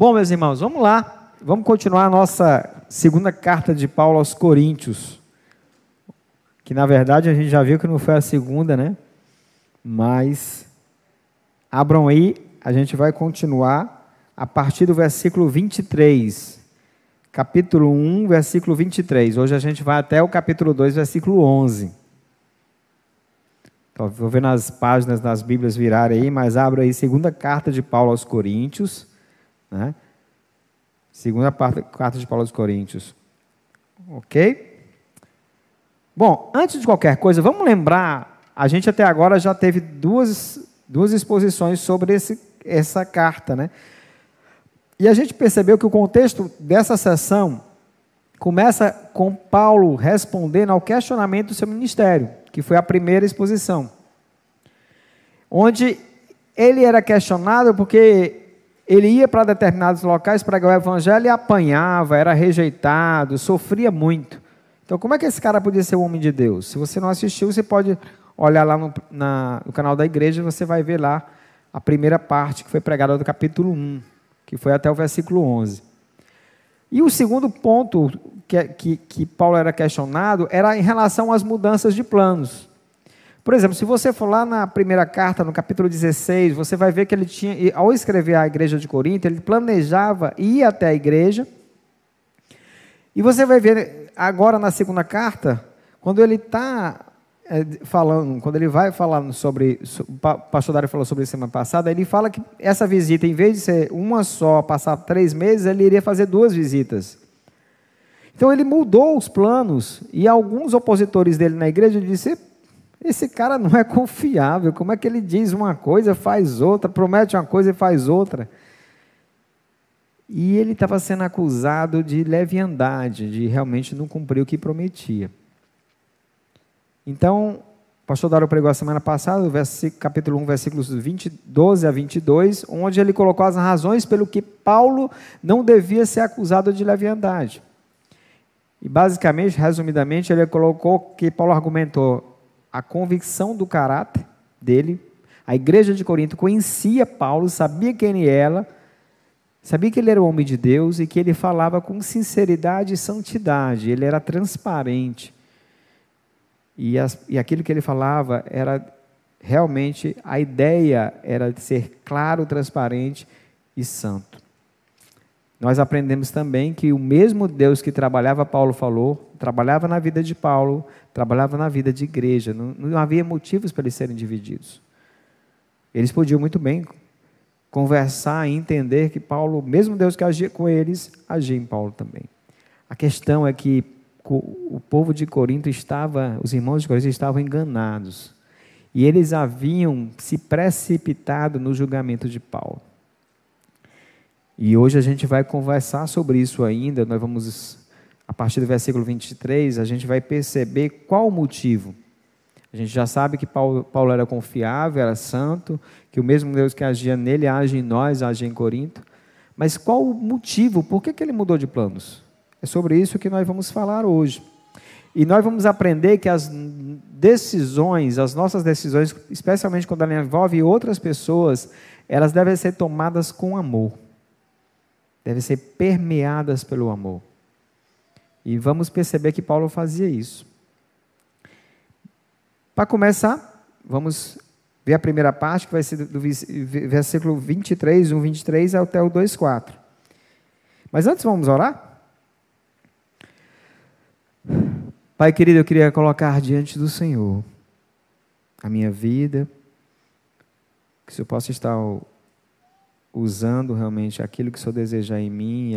Bom, meus irmãos, vamos lá. Vamos continuar a nossa segunda carta de Paulo aos Coríntios. Que na verdade a gente já viu que não foi a segunda, né? Mas abram aí, a gente vai continuar a partir do versículo 23. Capítulo 1, versículo 23. Hoje a gente vai até o capítulo 2, versículo 11. Então, vou ver nas páginas das Bíblias virarem aí, mas abra aí segunda carta de Paulo aos Coríntios né? Segunda carta de Paulo aos Coríntios. Ok? Bom, antes de qualquer coisa, vamos lembrar, a gente até agora já teve duas, duas exposições sobre esse, essa carta, né? E a gente percebeu que o contexto dessa sessão começa com Paulo respondendo ao questionamento do seu ministério, que foi a primeira exposição. Onde ele era questionado porque ele ia para determinados locais pregar o evangelho e apanhava, era rejeitado, sofria muito. Então, como é que esse cara podia ser um homem de Deus? Se você não assistiu, você pode olhar lá no, na, no canal da igreja, você vai ver lá a primeira parte que foi pregada do capítulo 1, que foi até o versículo 11. E o segundo ponto que, que, que Paulo era questionado era em relação às mudanças de planos. Por exemplo, se você for lá na primeira carta, no capítulo 16, você vai ver que ele tinha, ao escrever a igreja de Corinto, ele planejava ir até a igreja. E você vai ver agora na segunda carta, quando ele está é, falando, quando ele vai falando sobre, o pastor Dário falou sobre isso semana passada, ele fala que essa visita, em vez de ser uma só, passar três meses, ele iria fazer duas visitas. Então ele mudou os planos, e alguns opositores dele na igreja disseram, esse cara não é confiável. Como é que ele diz uma coisa, faz outra, promete uma coisa e faz outra? E ele estava sendo acusado de leviandade, de realmente não cumprir o que prometia. Então, o pastor Dário pregou a semana passada, capítulo 1, versículos 20, 12 a 22, onde ele colocou as razões pelo que Paulo não devia ser acusado de leviandade. E basicamente, resumidamente, ele colocou que Paulo argumentou: a convicção do caráter dele. A igreja de Corinto conhecia Paulo, sabia quem ele era, sabia que ele era o homem de Deus e que ele falava com sinceridade e santidade, ele era transparente. E, as, e aquilo que ele falava era realmente, a ideia era de ser claro, transparente e santo. Nós aprendemos também que o mesmo Deus que trabalhava, Paulo falou, trabalhava na vida de Paulo, trabalhava na vida de igreja. Não, não havia motivos para eles serem divididos. Eles podiam muito bem conversar e entender que Paulo, mesmo Deus que agia com eles, agia em Paulo também. A questão é que o povo de Corinto estava, os irmãos de Corinto estavam enganados. E eles haviam se precipitado no julgamento de Paulo. E hoje a gente vai conversar sobre isso ainda, nós vamos, a partir do versículo 23, a gente vai perceber qual o motivo. A gente já sabe que Paulo, Paulo era confiável, era santo, que o mesmo Deus que agia nele age em nós, age em Corinto. Mas qual o motivo? Por que, que ele mudou de planos? É sobre isso que nós vamos falar hoje. E nós vamos aprender que as decisões, as nossas decisões, especialmente quando ela envolve outras pessoas, elas devem ser tomadas com amor devem ser permeadas pelo amor. E vamos perceber que Paulo fazia isso. Para começar, vamos ver a primeira parte, que vai ser do versículo 23, 1, 23 até o 2, 4. Mas antes vamos orar? Pai querido, eu queria colocar diante do Senhor a minha vida, que o Senhor possa estar usando realmente aquilo que o Senhor desejar em mim,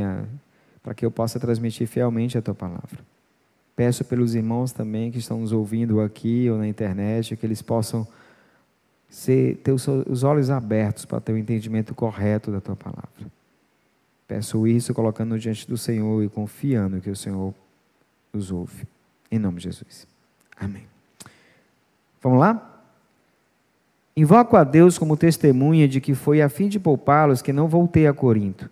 para que eu possa transmitir fielmente a tua palavra. Peço pelos irmãos também que estão nos ouvindo aqui ou na internet, que eles possam ser, ter os olhos abertos para ter o entendimento correto da tua palavra. Peço isso colocando diante do Senhor e confiando que o Senhor os ouve. Em nome de Jesus. Amém. Vamos lá? Invoco a Deus como testemunha de que foi a fim de poupá-los que não voltei a Corinto.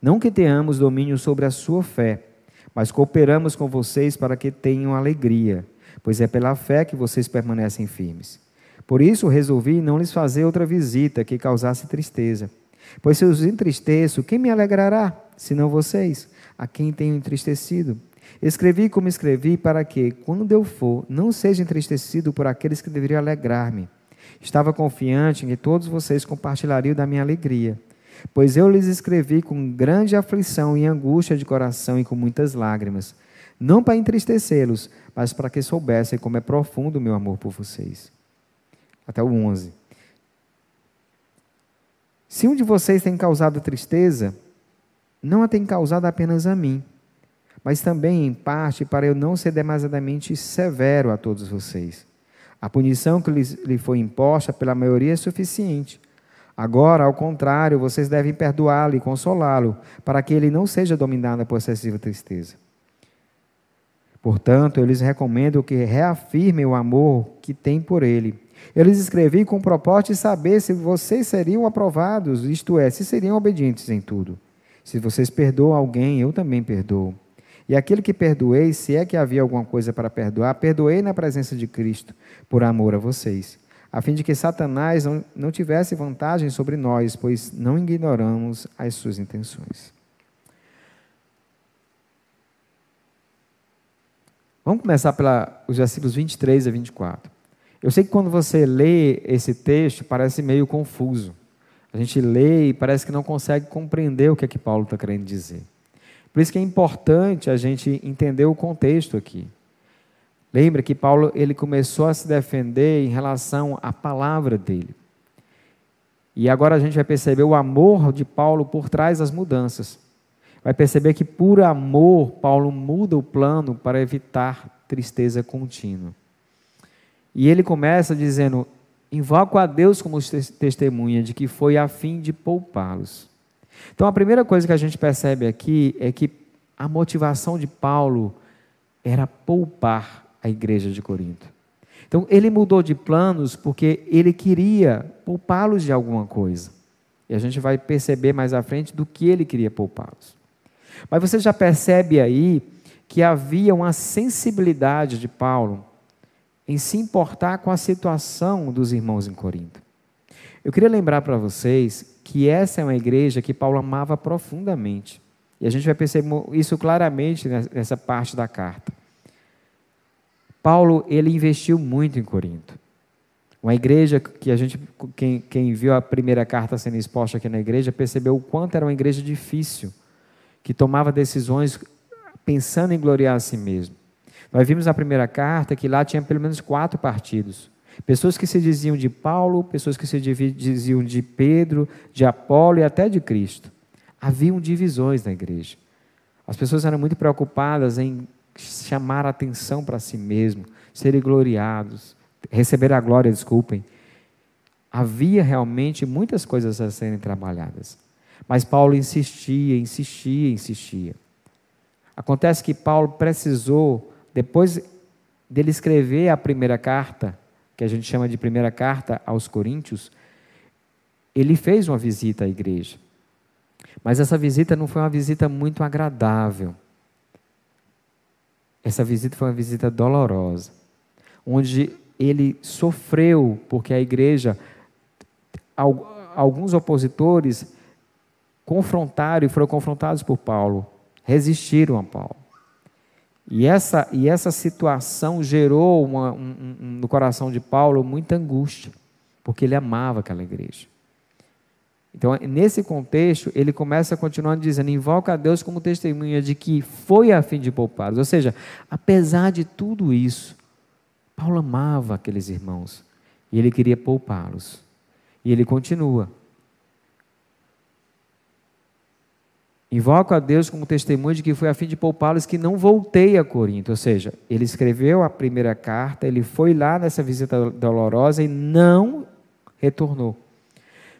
Não que tenhamos domínio sobre a sua fé, mas cooperamos com vocês para que tenham alegria, pois é pela fé que vocês permanecem firmes. Por isso resolvi não lhes fazer outra visita que causasse tristeza. Pois se os entristeço, quem me alegrará, senão vocês, a quem tenho entristecido? Escrevi como escrevi para que, quando eu for, não seja entristecido por aqueles que deveriam alegrar-me. Estava confiante em que todos vocês compartilhariam da minha alegria. Pois eu lhes escrevi com grande aflição e angústia de coração e com muitas lágrimas, não para entristecê-los, mas para que soubessem como é profundo o meu amor por vocês. Até o 11. Se um de vocês tem causado tristeza, não a tem causado apenas a mim, mas também, em parte, para eu não ser demasiadamente severo a todos vocês. A punição que lhe foi imposta pela maioria é suficiente. Agora, ao contrário, vocês devem perdoá-lo e consolá-lo, para que ele não seja dominado por excessiva tristeza. Portanto, eu lhes recomendo que reafirmem o amor que têm por ele. Eu lhes escrevi com o propósito de saber se vocês seriam aprovados, isto é, se seriam obedientes em tudo. Se vocês perdoam alguém, eu também perdoo. E aquele que perdoei, se é que havia alguma coisa para perdoar, perdoei na presença de Cristo, por amor a vocês, a fim de que Satanás não, não tivesse vantagem sobre nós, pois não ignoramos as suas intenções. Vamos começar pelos versículos 23 a 24. Eu sei que quando você lê esse texto, parece meio confuso. A gente lê e parece que não consegue compreender o que é que Paulo está querendo dizer. Por isso que é importante a gente entender o contexto aqui. Lembra que Paulo ele começou a se defender em relação à palavra dele. E agora a gente vai perceber o amor de Paulo por trás das mudanças. Vai perceber que por amor Paulo muda o plano para evitar tristeza contínua. E ele começa dizendo: Invoco a Deus como testemunha de que foi a fim de poupá-los. Então a primeira coisa que a gente percebe aqui é que a motivação de Paulo era poupar a igreja de Corinto. Então, ele mudou de planos porque ele queria poupá-los de alguma coisa. E a gente vai perceber mais à frente do que ele queria poupá-los. Mas você já percebe aí que havia uma sensibilidade de Paulo em se importar com a situação dos irmãos em Corinto. Eu queria lembrar para vocês que essa é uma igreja que Paulo amava profundamente. E a gente vai perceber isso claramente nessa parte da carta. Paulo ele investiu muito em Corinto. Uma igreja que a gente, quem, quem viu a primeira carta sendo exposta aqui na igreja, percebeu o quanto era uma igreja difícil, que tomava decisões pensando em gloriar a si mesmo. Nós vimos na primeira carta que lá tinha pelo menos quatro partidos. Pessoas que se diziam de Paulo, pessoas que se diziam de Pedro, de Apolo e até de Cristo. Haviam divisões na igreja. As pessoas eram muito preocupadas em chamar a atenção para si mesmo, serem gloriados, receber a glória, desculpem. Havia realmente muitas coisas a serem trabalhadas. Mas Paulo insistia, insistia, insistia. Acontece que Paulo precisou, depois dele escrever a primeira carta, que a gente chama de primeira carta aos Coríntios, ele fez uma visita à igreja. Mas essa visita não foi uma visita muito agradável. Essa visita foi uma visita dolorosa, onde ele sofreu, porque a igreja, alguns opositores confrontaram e foram confrontados por Paulo, resistiram a Paulo. E essa, e essa situação gerou uma, um, um, no coração de Paulo muita angústia, porque ele amava aquela igreja. Então, nesse contexto, ele começa continuando dizendo: invoca a Deus como testemunha de que foi a fim de poupá-los. Ou seja, apesar de tudo isso, Paulo amava aqueles irmãos e ele queria poupá-los. E ele continua. Invoco a Deus como testemunha de que foi a fim de poupá-los que não voltei a Corinto. Ou seja, ele escreveu a primeira carta, ele foi lá nessa visita dolorosa e não retornou.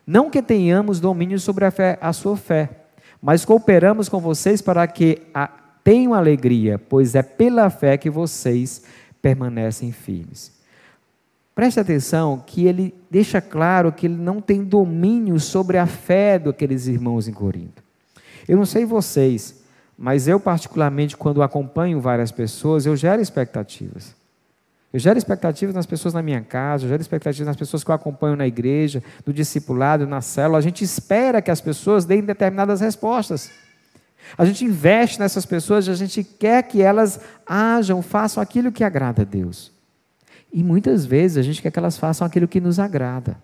Não que tenhamos domínio sobre a, fé, a sua fé, mas cooperamos com vocês para que a, tenham alegria, pois é pela fé que vocês permanecem firmes. Preste atenção que ele deixa claro que ele não tem domínio sobre a fé daqueles irmãos em Corinto. Eu não sei vocês, mas eu particularmente quando acompanho várias pessoas, eu gero expectativas. Eu gero expectativas nas pessoas na minha casa, eu gero expectativas nas pessoas que eu acompanho na igreja, no discipulado, na célula. A gente espera que as pessoas deem determinadas respostas. A gente investe nessas pessoas, a gente quer que elas ajam, façam aquilo que agrada a Deus. E muitas vezes a gente quer que elas façam aquilo que nos agrada.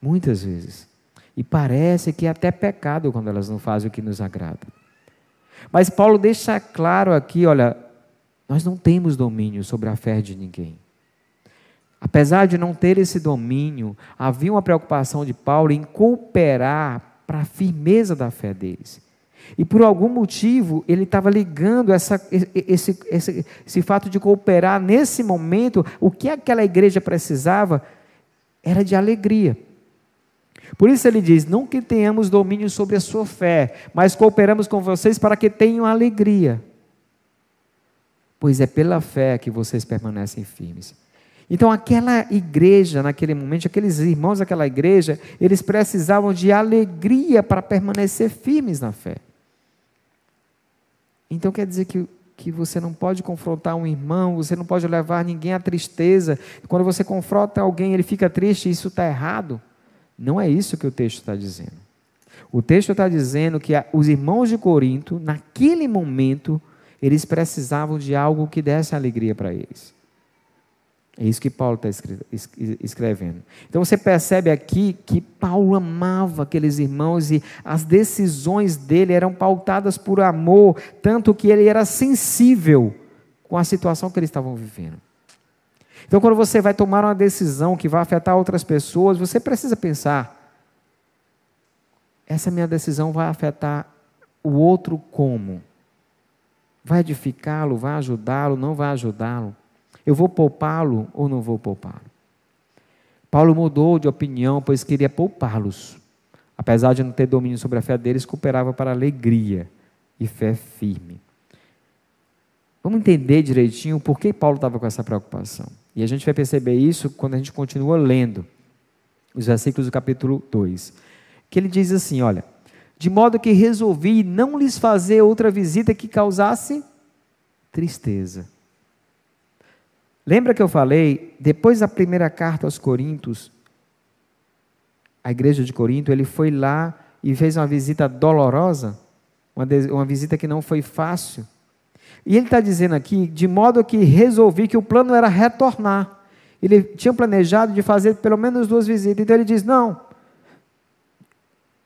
Muitas vezes. E parece que é até pecado quando elas não fazem o que nos agrada. Mas Paulo deixa claro aqui, olha, nós não temos domínio sobre a fé de ninguém. Apesar de não ter esse domínio, havia uma preocupação de Paulo em cooperar para a firmeza da fé deles. E por algum motivo, ele estava ligando essa, esse, esse, esse fato de cooperar nesse momento, o que aquela igreja precisava era de alegria. Por isso ele diz: não que tenhamos domínio sobre a sua fé, mas cooperamos com vocês para que tenham alegria. Pois é pela fé que vocês permanecem firmes. Então, aquela igreja, naquele momento, aqueles irmãos daquela igreja, eles precisavam de alegria para permanecer firmes na fé. Então quer dizer que, que você não pode confrontar um irmão, você não pode levar ninguém à tristeza. Quando você confronta alguém, ele fica triste, isso está errado. Não é isso que o texto está dizendo. O texto está dizendo que os irmãos de Corinto, naquele momento, eles precisavam de algo que desse alegria para eles. É isso que Paulo está escrevendo. Então você percebe aqui que Paulo amava aqueles irmãos e as decisões dele eram pautadas por amor, tanto que ele era sensível com a situação que eles estavam vivendo. Então, quando você vai tomar uma decisão que vai afetar outras pessoas, você precisa pensar: essa minha decisão vai afetar o outro como? Vai edificá-lo, vai ajudá-lo, não vai ajudá-lo? Eu vou poupá-lo ou não vou poupá-lo? Paulo mudou de opinião, pois queria poupá-los. Apesar de não ter domínio sobre a fé deles, cooperava para alegria e fé firme. Vamos entender direitinho por que Paulo estava com essa preocupação. E a gente vai perceber isso quando a gente continua lendo os versículos do capítulo 2. Que ele diz assim: olha, de modo que resolvi não lhes fazer outra visita que causasse tristeza. Lembra que eu falei, depois da primeira carta aos Coríntios, a igreja de Corinto, ele foi lá e fez uma visita dolorosa, uma, uma visita que não foi fácil. E ele está dizendo aqui, de modo que resolvi que o plano era retornar. Ele tinha planejado de fazer pelo menos duas visitas. Então ele diz: não,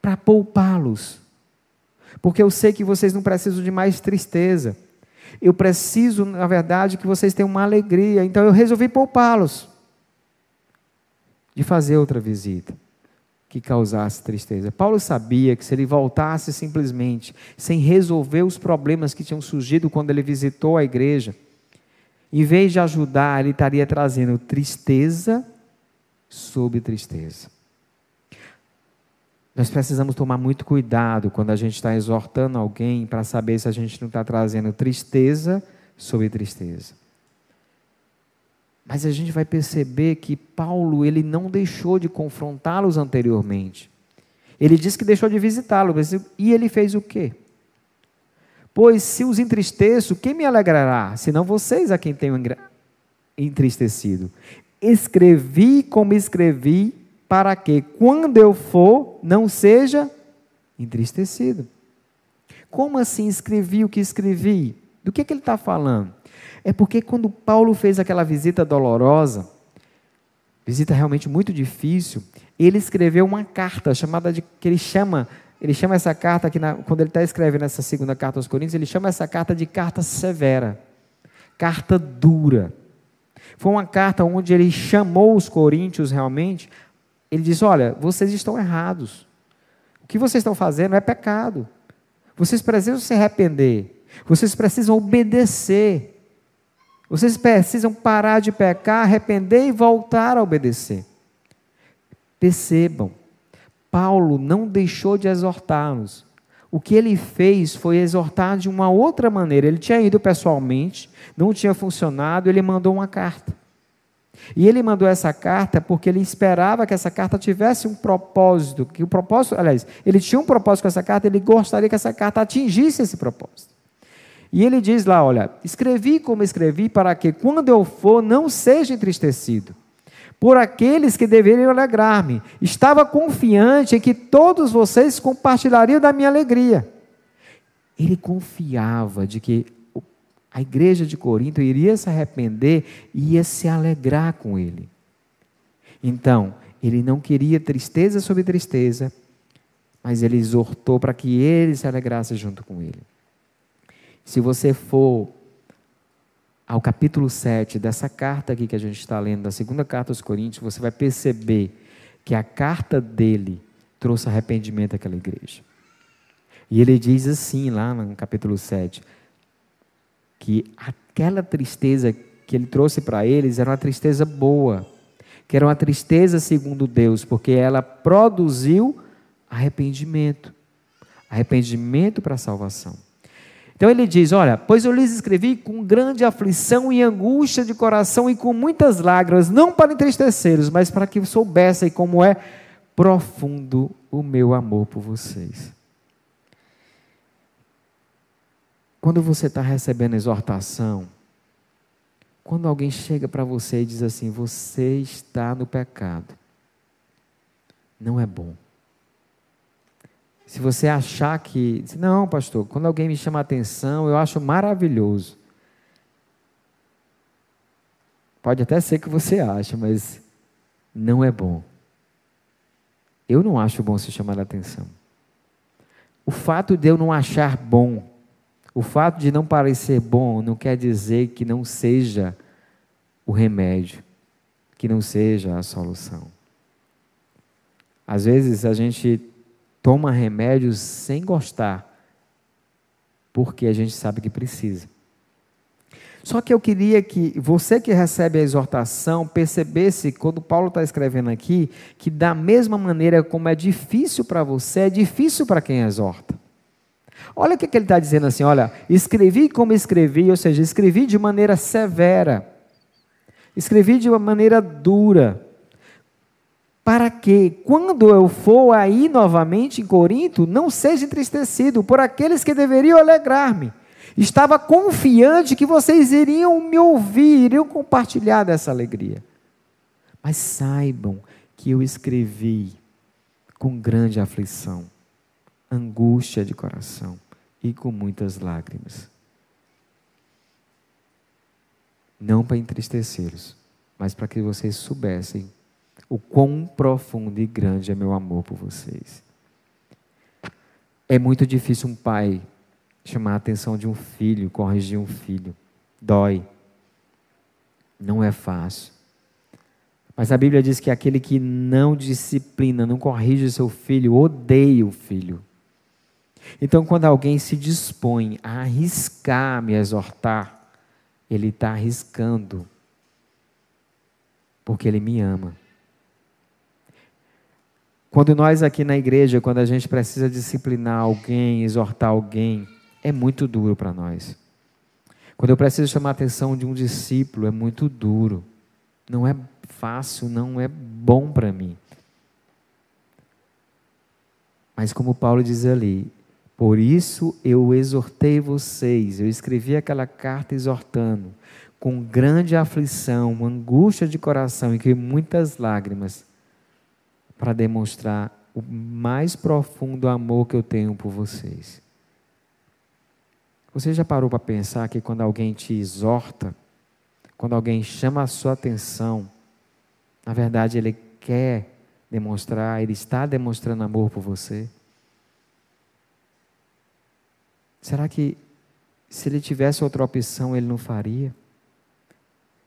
para poupá-los. Porque eu sei que vocês não precisam de mais tristeza. Eu preciso, na verdade, que vocês tenham uma alegria. Então eu resolvi poupá-los de fazer outra visita que causasse tristeza. Paulo sabia que se ele voltasse simplesmente, sem resolver os problemas que tinham surgido quando ele visitou a igreja, em vez de ajudar, ele estaria trazendo tristeza sobre tristeza. Nós precisamos tomar muito cuidado quando a gente está exortando alguém para saber se a gente não está trazendo tristeza sobre tristeza. Mas a gente vai perceber que Paulo ele não deixou de confrontá-los anteriormente. Ele disse que deixou de visitá-los, e ele fez o quê? Pois se os entristeço, quem me alegrará? Senão vocês a quem tenho entristecido. Escrevi como escrevi para que, quando eu for, não seja entristecido. Como assim escrevi o que escrevi? Do que, que ele está falando? É porque quando Paulo fez aquela visita dolorosa, visita realmente muito difícil, ele escreveu uma carta chamada de que ele chama, ele chama essa carta aqui na, quando ele está escrevendo essa segunda carta aos Coríntios, ele chama essa carta de carta severa, carta dura. Foi uma carta onde ele chamou os coríntios realmente ele diz: Olha, vocês estão errados. O que vocês estão fazendo é pecado. Vocês precisam se arrepender. Vocês precisam obedecer. Vocês precisam parar de pecar, arrepender e voltar a obedecer. Percebam, Paulo não deixou de exortá-los. O que ele fez foi exortar de uma outra maneira. Ele tinha ido pessoalmente, não tinha funcionado, ele mandou uma carta. E ele mandou essa carta porque ele esperava que essa carta tivesse um propósito, que o propósito, aliás, ele tinha um propósito com essa carta, ele gostaria que essa carta atingisse esse propósito. E ele diz lá: Olha, escrevi como escrevi, para que quando eu for não seja entristecido por aqueles que deveriam alegrar-me. Estava confiante em que todos vocês compartilhariam da minha alegria. Ele confiava de que a igreja de Corinto iria se arrepender e ia se alegrar com ele. Então, ele não queria tristeza sobre tristeza, mas ele exortou para que ele se alegrasse junto com ele. Se você for ao capítulo 7 dessa carta aqui que a gente está lendo, da segunda carta aos Coríntios, você vai perceber que a carta dele trouxe arrependimento àquela igreja. E ele diz assim, lá no capítulo 7, que aquela tristeza que ele trouxe para eles era uma tristeza boa, que era uma tristeza segundo Deus, porque ela produziu arrependimento arrependimento para a salvação. Então ele diz: Olha, pois eu lhes escrevi com grande aflição e angústia de coração e com muitas lágrimas, não para entristecê-los, mas para que soubessem como é profundo o meu amor por vocês. Quando você está recebendo exortação, quando alguém chega para você e diz assim: Você está no pecado, não é bom. Se você achar que. Não, pastor, quando alguém me chama atenção, eu acho maravilhoso. Pode até ser que você ache, mas não é bom. Eu não acho bom se chamar a atenção. O fato de eu não achar bom, o fato de não parecer bom, não quer dizer que não seja o remédio, que não seja a solução. Às vezes a gente toma remédios sem gostar, porque a gente sabe que precisa. Só que eu queria que você que recebe a exortação percebesse, quando Paulo está escrevendo aqui, que da mesma maneira como é difícil para você, é difícil para quem exorta. Olha o que, que ele está dizendo assim: olha, escrevi como escrevi, ou seja, escrevi de maneira severa, escrevi de uma maneira dura, para que, quando eu for aí novamente em Corinto, não seja entristecido por aqueles que deveriam alegrar-me. Estava confiante que vocês iriam me ouvir, iriam compartilhar dessa alegria. Mas saibam que eu escrevi com grande aflição, angústia de coração e com muitas lágrimas. Não para entristecê-los, mas para que vocês soubessem o quão profundo e grande é meu amor por vocês. É muito difícil um pai chamar a atenção de um filho, corrigir um filho. Dói. Não é fácil. Mas a Bíblia diz que aquele que não disciplina, não corrige seu filho, odeia o filho. Então, quando alguém se dispõe a arriscar me exortar, ele está arriscando, porque ele me ama. Quando nós aqui na igreja, quando a gente precisa disciplinar alguém, exortar alguém, é muito duro para nós. Quando eu preciso chamar a atenção de um discípulo, é muito duro. Não é fácil, não é bom para mim. Mas como Paulo diz ali, por isso eu exortei vocês, eu escrevi aquela carta exortando, com grande aflição, angústia de coração e com muitas lágrimas, para demonstrar o mais profundo amor que eu tenho por vocês. Você já parou para pensar que quando alguém te exorta, quando alguém chama a sua atenção, na verdade ele quer demonstrar, ele está demonstrando amor por você? Será que se ele tivesse outra opção ele não faria?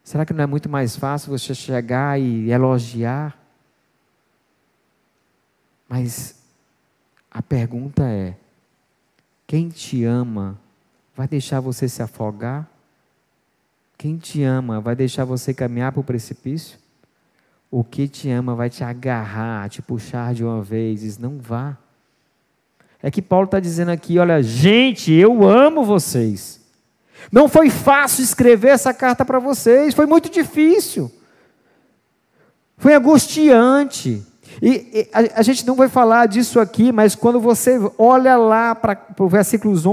Será que não é muito mais fácil você chegar e elogiar? Mas a pergunta é: quem te ama vai deixar você se afogar? Quem te ama vai deixar você caminhar para o precipício? O que te ama vai te agarrar, te puxar de uma vez, diz, não vá. É que Paulo está dizendo aqui: olha, gente, eu amo vocês. Não foi fácil escrever essa carta para vocês, foi muito difícil. Foi angustiante. E, e a, a, gente não vai falar disso aqui, mas quando você olha lá para o versículos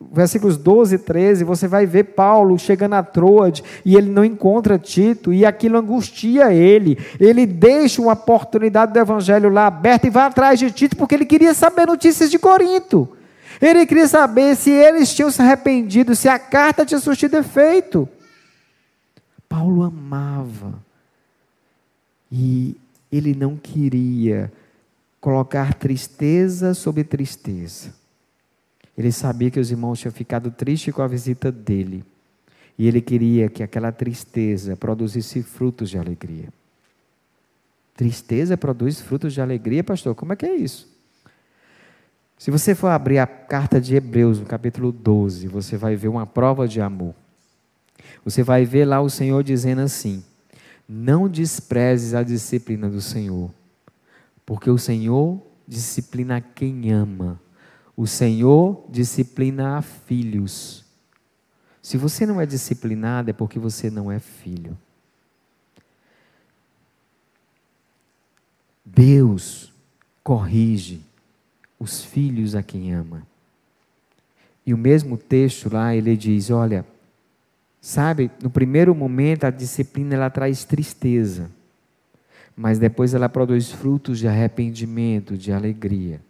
versículos 12 e 13, você vai ver Paulo chegando a Troade e ele não encontra Tito e aquilo angustia ele. Ele deixa uma oportunidade do evangelho lá aberta e vai atrás de Tito porque ele queria saber notícias de Corinto. Ele queria saber se eles tinham se arrependido, se a carta tinha surtido efeito. Paulo amava e ele não queria colocar tristeza sobre tristeza. Ele sabia que os irmãos tinham ficado tristes com a visita dele. E ele queria que aquela tristeza produzisse frutos de alegria. Tristeza produz frutos de alegria, pastor? Como é que é isso? Se você for abrir a carta de Hebreus, no capítulo 12, você vai ver uma prova de amor. Você vai ver lá o Senhor dizendo assim: Não desprezes a disciplina do Senhor, porque o Senhor disciplina quem ama o Senhor disciplina a filhos. Se você não é disciplinado, é porque você não é filho. Deus corrige os filhos a quem ama. E o mesmo texto lá, ele diz: olha, sabe, no primeiro momento a disciplina ela traz tristeza, mas depois ela produz frutos de arrependimento, de alegria.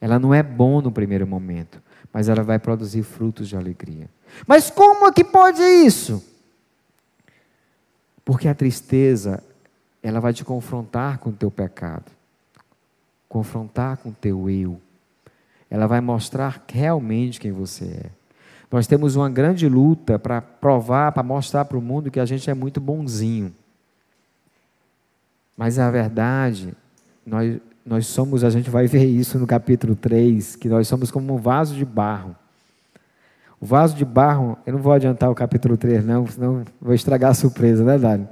Ela não é bom no primeiro momento, mas ela vai produzir frutos de alegria. Mas como é que pode isso? Porque a tristeza, ela vai te confrontar com o teu pecado, confrontar com o teu eu. Ela vai mostrar realmente quem você é. Nós temos uma grande luta para provar, para mostrar para o mundo que a gente é muito bonzinho. Mas a verdade, nós, nós somos, a gente vai ver isso no capítulo 3, que nós somos como um vaso de barro. O vaso de barro, eu não vou adiantar o capítulo 3, não, senão vou estragar a surpresa, né, Dário?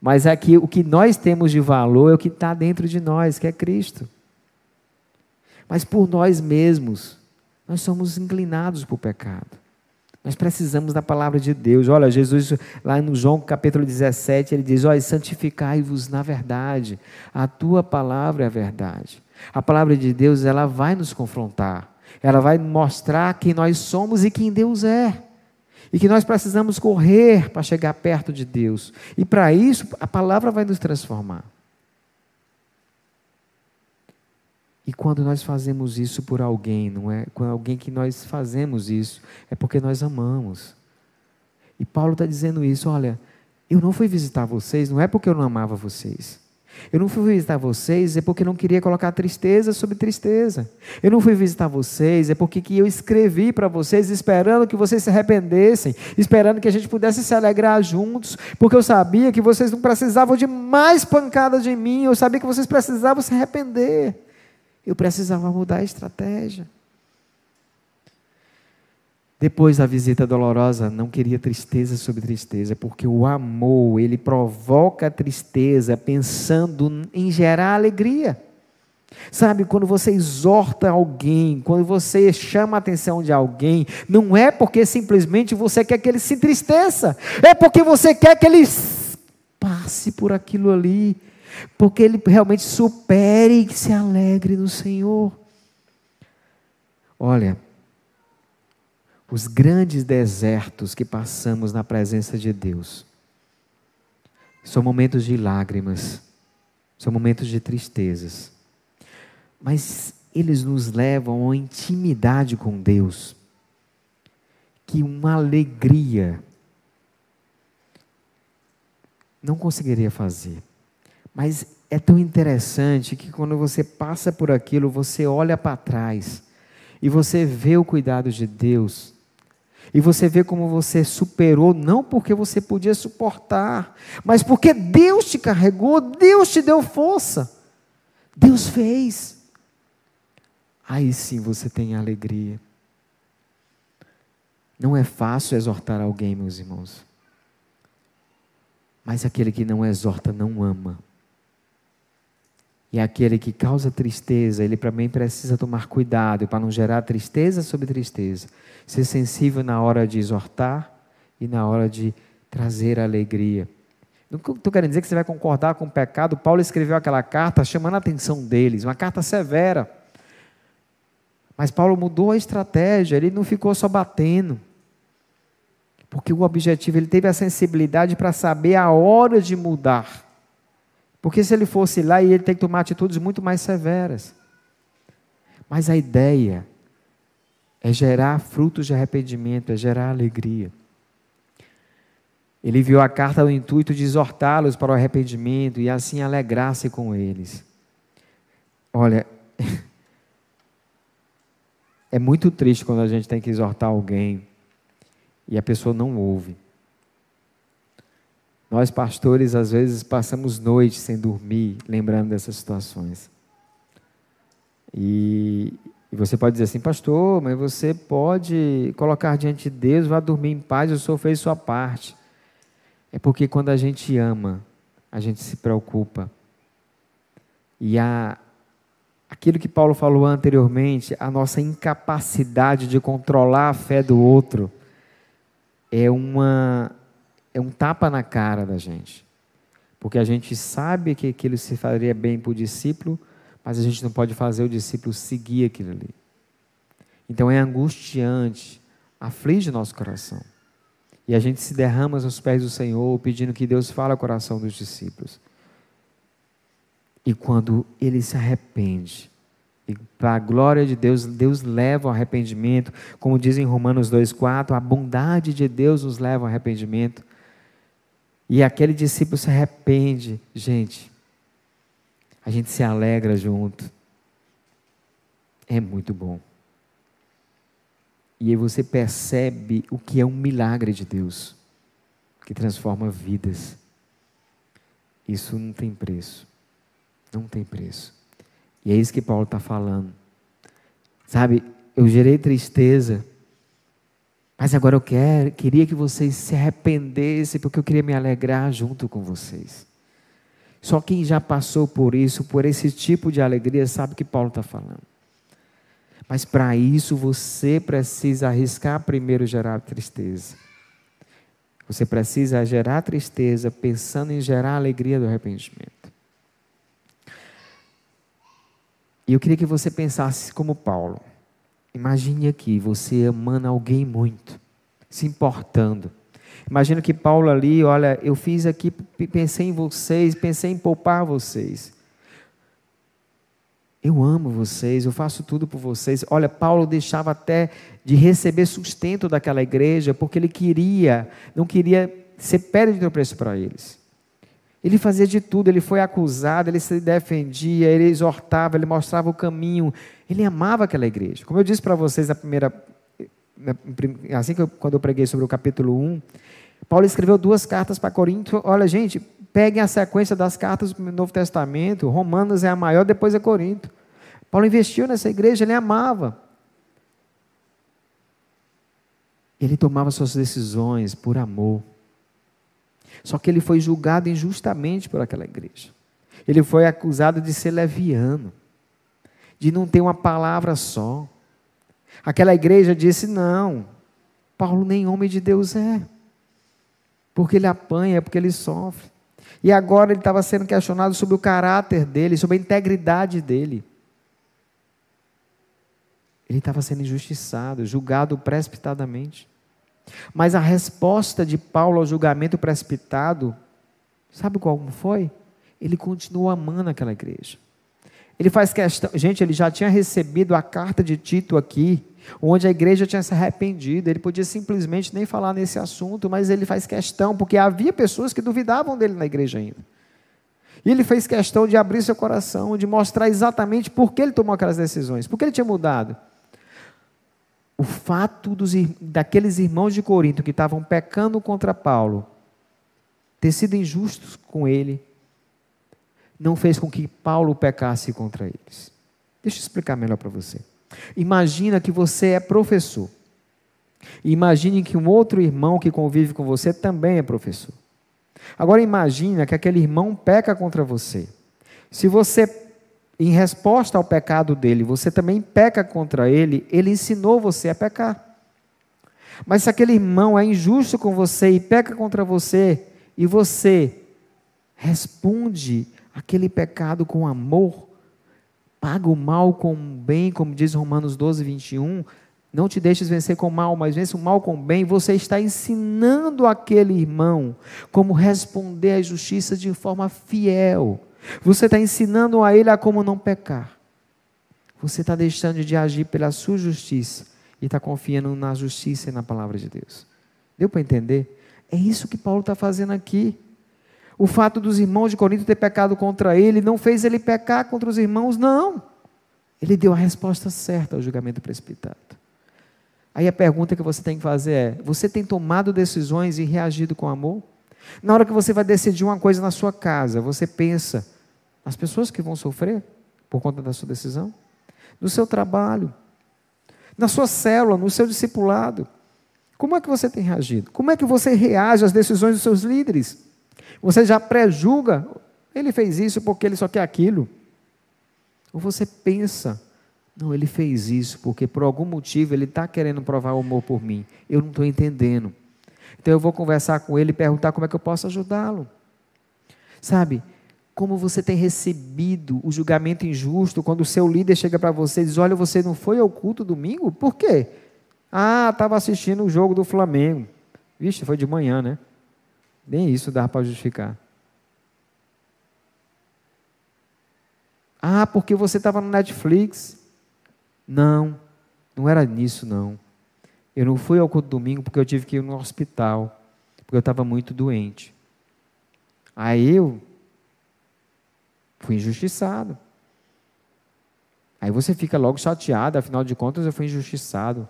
Mas aqui o que nós temos de valor é o que está dentro de nós, que é Cristo. Mas por nós mesmos, nós somos inclinados para o pecado. Nós precisamos da palavra de Deus. Olha, Jesus, lá no João capítulo 17, ele diz: Olha, santificai-vos na verdade, a tua palavra é a verdade. A palavra de Deus, ela vai nos confrontar, ela vai mostrar quem nós somos e quem Deus é. E que nós precisamos correr para chegar perto de Deus. E para isso, a palavra vai nos transformar. E quando nós fazemos isso por alguém, não é com alguém que nós fazemos isso, é porque nós amamos. E Paulo está dizendo isso: olha, eu não fui visitar vocês, não é porque eu não amava vocês. Eu não fui visitar vocês é porque não queria colocar tristeza sobre tristeza. Eu não fui visitar vocês é porque que eu escrevi para vocês esperando que vocês se arrependessem, esperando que a gente pudesse se alegrar juntos, porque eu sabia que vocês não precisavam de mais pancadas de mim, eu sabia que vocês precisavam se arrepender. Eu precisava mudar a estratégia. Depois da visita dolorosa, não queria tristeza sobre tristeza, porque o amor, ele provoca tristeza pensando em gerar alegria. Sabe, quando você exorta alguém, quando você chama a atenção de alguém, não é porque simplesmente você quer que ele se entristeça, é porque você quer que ele passe por aquilo ali porque ele realmente supere e se alegre no Senhor. Olha, os grandes desertos que passamos na presença de Deus são momentos de lágrimas, são momentos de tristezas, mas eles nos levam a uma intimidade com Deus, que uma alegria não conseguiria fazer. Mas é tão interessante que quando você passa por aquilo, você olha para trás e você vê o cuidado de Deus. E você vê como você superou, não porque você podia suportar, mas porque Deus te carregou, Deus te deu força. Deus fez. Aí sim você tem alegria. Não é fácil exortar alguém, meus irmãos. Mas aquele que não exorta não ama. E aquele que causa tristeza, ele também precisa tomar cuidado para não gerar tristeza sobre tristeza. Ser sensível na hora de exortar e na hora de trazer alegria. Não estou querendo dizer que você vai concordar com o pecado. Paulo escreveu aquela carta chamando a atenção deles, uma carta severa. Mas Paulo mudou a estratégia, ele não ficou só batendo. Porque o objetivo, ele teve a sensibilidade para saber a hora de mudar. Porque se ele fosse lá, ele tem que tomar atitudes muito mais severas. Mas a ideia é gerar frutos de arrependimento, é gerar alegria. Ele viu a carta no intuito de exortá-los para o arrependimento e assim alegrar-se com eles. Olha, é muito triste quando a gente tem que exortar alguém e a pessoa não ouve. Nós, pastores, às vezes passamos noites sem dormir, lembrando dessas situações. E, e, você pode dizer assim, pastor, mas você pode colocar diante de Deus, vá dormir em paz, o Senhor fez sua parte. É porque quando a gente ama, a gente se preocupa. E a, aquilo que Paulo falou anteriormente, a nossa incapacidade de controlar a fé do outro, é, uma, é um tapa na cara da gente. Porque a gente sabe que aquilo se faria bem para o discípulo, mas a gente não pode fazer o discípulo seguir aquilo ali. Então é angustiante, aflige nosso coração. E a gente se derrama aos pés do Senhor, pedindo que Deus fale ao coração dos discípulos. E quando ele se arrepende, e para a glória de Deus, Deus leva ao arrependimento, como diz em Romanos 2,4, a bondade de Deus nos leva ao arrependimento. E aquele discípulo se arrepende, gente, a gente se alegra junto. É muito bom. E aí você percebe o que é um milagre de Deus, que transforma vidas. Isso não tem preço. Não tem preço. E é isso que Paulo está falando. Sabe, eu gerei tristeza, mas agora eu quero, queria que vocês se arrependessem, porque eu queria me alegrar junto com vocês. Só quem já passou por isso, por esse tipo de alegria, sabe o que Paulo está falando. Mas para isso você precisa arriscar primeiro gerar tristeza. Você precisa gerar tristeza pensando em gerar alegria do arrependimento. E eu queria que você pensasse como Paulo. Imagine aqui você amando alguém muito, se importando. Imagina que Paulo ali, olha, eu fiz aqui, pensei em vocês, pensei em poupar vocês. Eu amo vocês, eu faço tudo por vocês. Olha, Paulo deixava até de receber sustento daquela igreja, porque ele queria, não queria ser pedra de tropeço para eles. Ele fazia de tudo, ele foi acusado, ele se defendia, ele exortava, ele mostrava o caminho. Ele amava aquela igreja. Como eu disse para vocês na primeira. Assim que eu, quando eu preguei sobre o capítulo 1, Paulo escreveu duas cartas para Corinto. Olha, gente, peguem a sequência das cartas do Novo Testamento. Romanos é a maior, depois é Corinto. Paulo investiu nessa igreja, ele amava. Ele tomava suas decisões por amor. Só que ele foi julgado injustamente por aquela igreja. Ele foi acusado de ser leviano, de não ter uma palavra só. Aquela igreja disse: não, Paulo nem homem de Deus é, porque ele apanha, porque ele sofre. E agora ele estava sendo questionado sobre o caráter dele, sobre a integridade dele. Ele estava sendo injustiçado, julgado precipitadamente. Mas a resposta de Paulo ao julgamento precipitado, sabe qual foi? Ele continua amando aquela igreja. Ele faz questão, gente, ele já tinha recebido a carta de Tito aqui, onde a igreja tinha se arrependido. Ele podia simplesmente nem falar nesse assunto, mas ele faz questão, porque havia pessoas que duvidavam dele na igreja ainda. E ele fez questão de abrir seu coração, de mostrar exatamente por que ele tomou aquelas decisões, por que ele tinha mudado o fato dos, daqueles irmãos de Corinto que estavam pecando contra Paulo ter sido injustos com ele, não fez com que Paulo pecasse contra eles. Deixa eu explicar melhor para você. Imagina que você é professor. Imagine que um outro irmão que convive com você também é professor. Agora imagina que aquele irmão peca contra você. Se você em resposta ao pecado dele, você também peca contra ele, ele ensinou você a pecar. Mas se aquele irmão é injusto com você e peca contra você, e você responde aquele pecado com amor, Paga o mal com o bem, como diz Romanos 12, 21. Não te deixes vencer com o mal, mas vence o mal com o bem. Você está ensinando aquele irmão como responder à justiça de forma fiel. Você está ensinando a ele a como não pecar. Você está deixando de agir pela sua justiça e está confiando na justiça e na palavra de Deus. Deu para entender? É isso que Paulo está fazendo aqui. O fato dos irmãos de Corinto ter pecado contra ele não fez ele pecar contra os irmãos, não. Ele deu a resposta certa ao julgamento precipitado. Aí a pergunta que você tem que fazer é: você tem tomado decisões e reagido com amor? Na hora que você vai decidir uma coisa na sua casa, você pensa nas pessoas que vão sofrer por conta da sua decisão? No seu trabalho, na sua célula, no seu discipulado. Como é que você tem reagido? Como é que você reage às decisões dos seus líderes? Você já pré-julga, ele fez isso porque ele só quer aquilo. Ou você pensa, não, ele fez isso porque por algum motivo ele está querendo provar o amor por mim. Eu não estou entendendo. Então eu vou conversar com ele e perguntar como é que eu posso ajudá-lo. Sabe, como você tem recebido o julgamento injusto quando o seu líder chega para você e diz: Olha, você não foi ao culto domingo? Por quê? Ah, estava assistindo o jogo do Flamengo. Vixe, foi de manhã, né? Nem isso dá para justificar. Ah, porque você estava no Netflix. Não, não era nisso, não. Eu não fui ao culto domingo porque eu tive que ir no hospital, porque eu estava muito doente. Aí eu fui injustiçado. Aí você fica logo chateado, afinal de contas eu fui injustiçado.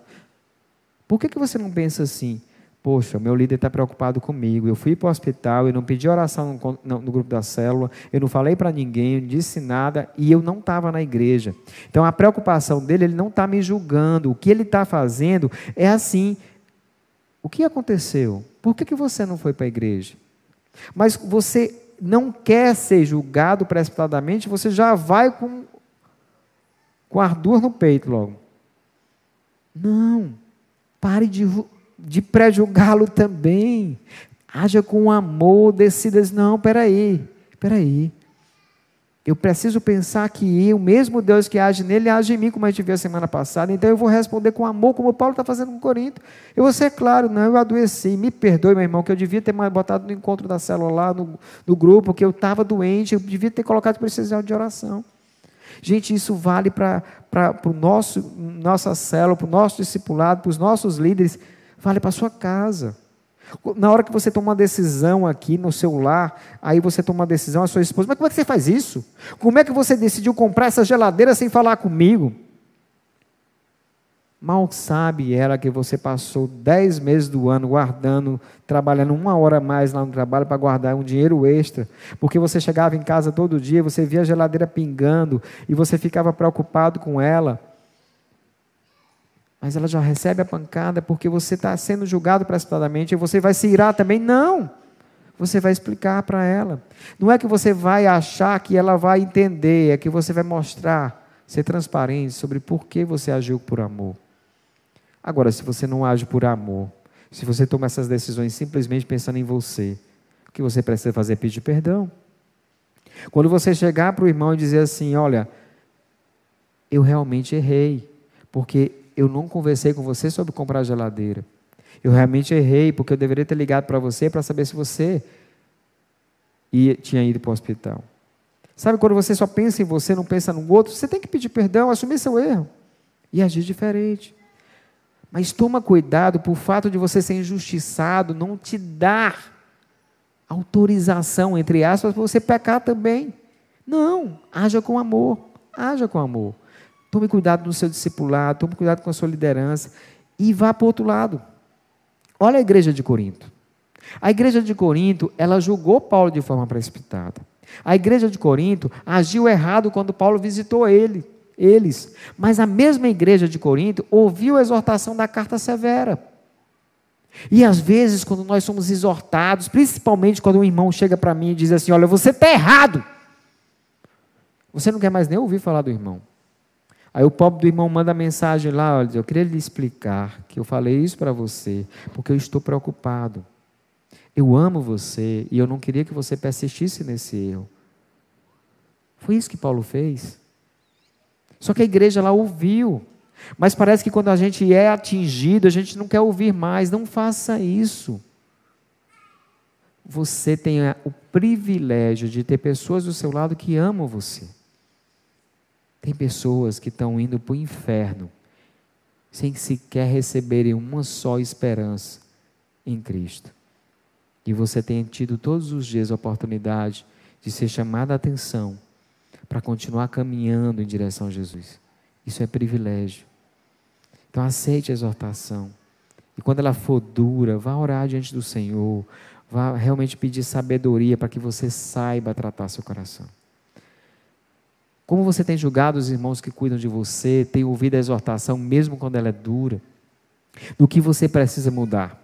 Por que, que você não pensa assim? Poxa, meu líder está preocupado comigo. Eu fui para o hospital, eu não pedi oração no, no, no grupo da célula, eu não falei para ninguém, eu não disse nada e eu não estava na igreja. Então a preocupação dele, ele não está me julgando. O que ele está fazendo é assim: o que aconteceu? Por que, que você não foi para a igreja? Mas você não quer ser julgado precipitadamente, você já vai com, com ardor no peito logo. Não, pare de de pré-julgá-lo também. Haja com amor, decida, não, peraí, peraí. Eu preciso pensar que o mesmo Deus que age nele, age em mim, como a gente viu a semana passada. Então eu vou responder com amor, como Paulo está fazendo com Corinto. Eu vou ser claro, não, eu adoeci. Me perdoe, meu irmão, que eu devia ter mais botado no encontro da célula lá, no, no grupo, que eu estava doente, eu devia ter colocado precisão de oração. Gente, isso vale para o nosso nossa célula, para o nosso discipulado, para os nossos líderes vale para a sua casa. Na hora que você toma uma decisão aqui no seu lar, aí você toma uma decisão, a sua esposa, mas como é que você faz isso? Como é que você decidiu comprar essa geladeira sem falar comigo? Mal sabe ela que você passou dez meses do ano guardando, trabalhando uma hora mais lá no trabalho para guardar um dinheiro extra, porque você chegava em casa todo dia, você via a geladeira pingando e você ficava preocupado com ela mas ela já recebe a pancada porque você está sendo julgado precipitadamente e você vai se irar também? Não! Você vai explicar para ela. Não é que você vai achar que ela vai entender, é que você vai mostrar, ser transparente sobre por que você agiu por amor. Agora, se você não age por amor, se você toma essas decisões simplesmente pensando em você, o que você precisa fazer é pedir perdão. Quando você chegar para o irmão e dizer assim: Olha, eu realmente errei, porque eu não conversei com você sobre comprar geladeira. Eu realmente errei, porque eu deveria ter ligado para você para saber se você ia, tinha ido para o hospital. Sabe quando você só pensa em você, não pensa no outro? Você tem que pedir perdão, assumir seu erro e agir diferente. Mas toma cuidado, por fato de você ser injustiçado, não te dar autorização, entre aspas, para você pecar também. Não, haja com amor, haja com amor. Tome cuidado no seu discipulado, tome cuidado com a sua liderança e vá para o outro lado. Olha a igreja de Corinto. A igreja de Corinto, ela julgou Paulo de forma precipitada. A igreja de Corinto agiu errado quando Paulo visitou ele, eles. Mas a mesma igreja de Corinto ouviu a exortação da carta severa. E às vezes, quando nós somos exortados, principalmente quando um irmão chega para mim e diz assim: Olha, você está errado. Você não quer mais nem ouvir falar do irmão. Aí o pobre do irmão manda mensagem lá, olha, eu queria lhe explicar que eu falei isso para você, porque eu estou preocupado. Eu amo você e eu não queria que você persistisse nesse erro. Foi isso que Paulo fez. Só que a igreja lá ouviu. Mas parece que quando a gente é atingido, a gente não quer ouvir mais. Não faça isso. Você tem o privilégio de ter pessoas do seu lado que amam você. Tem pessoas que estão indo para o inferno sem sequer receberem uma só esperança em Cristo. E você tem tido todos os dias a oportunidade de ser chamado a atenção para continuar caminhando em direção a Jesus. Isso é privilégio. Então aceite a exortação. E quando ela for dura, vá orar diante do Senhor. Vá realmente pedir sabedoria para que você saiba tratar seu coração. Como você tem julgado os irmãos que cuidam de você, tem ouvido a exortação, mesmo quando ela é dura? Do que você precisa mudar?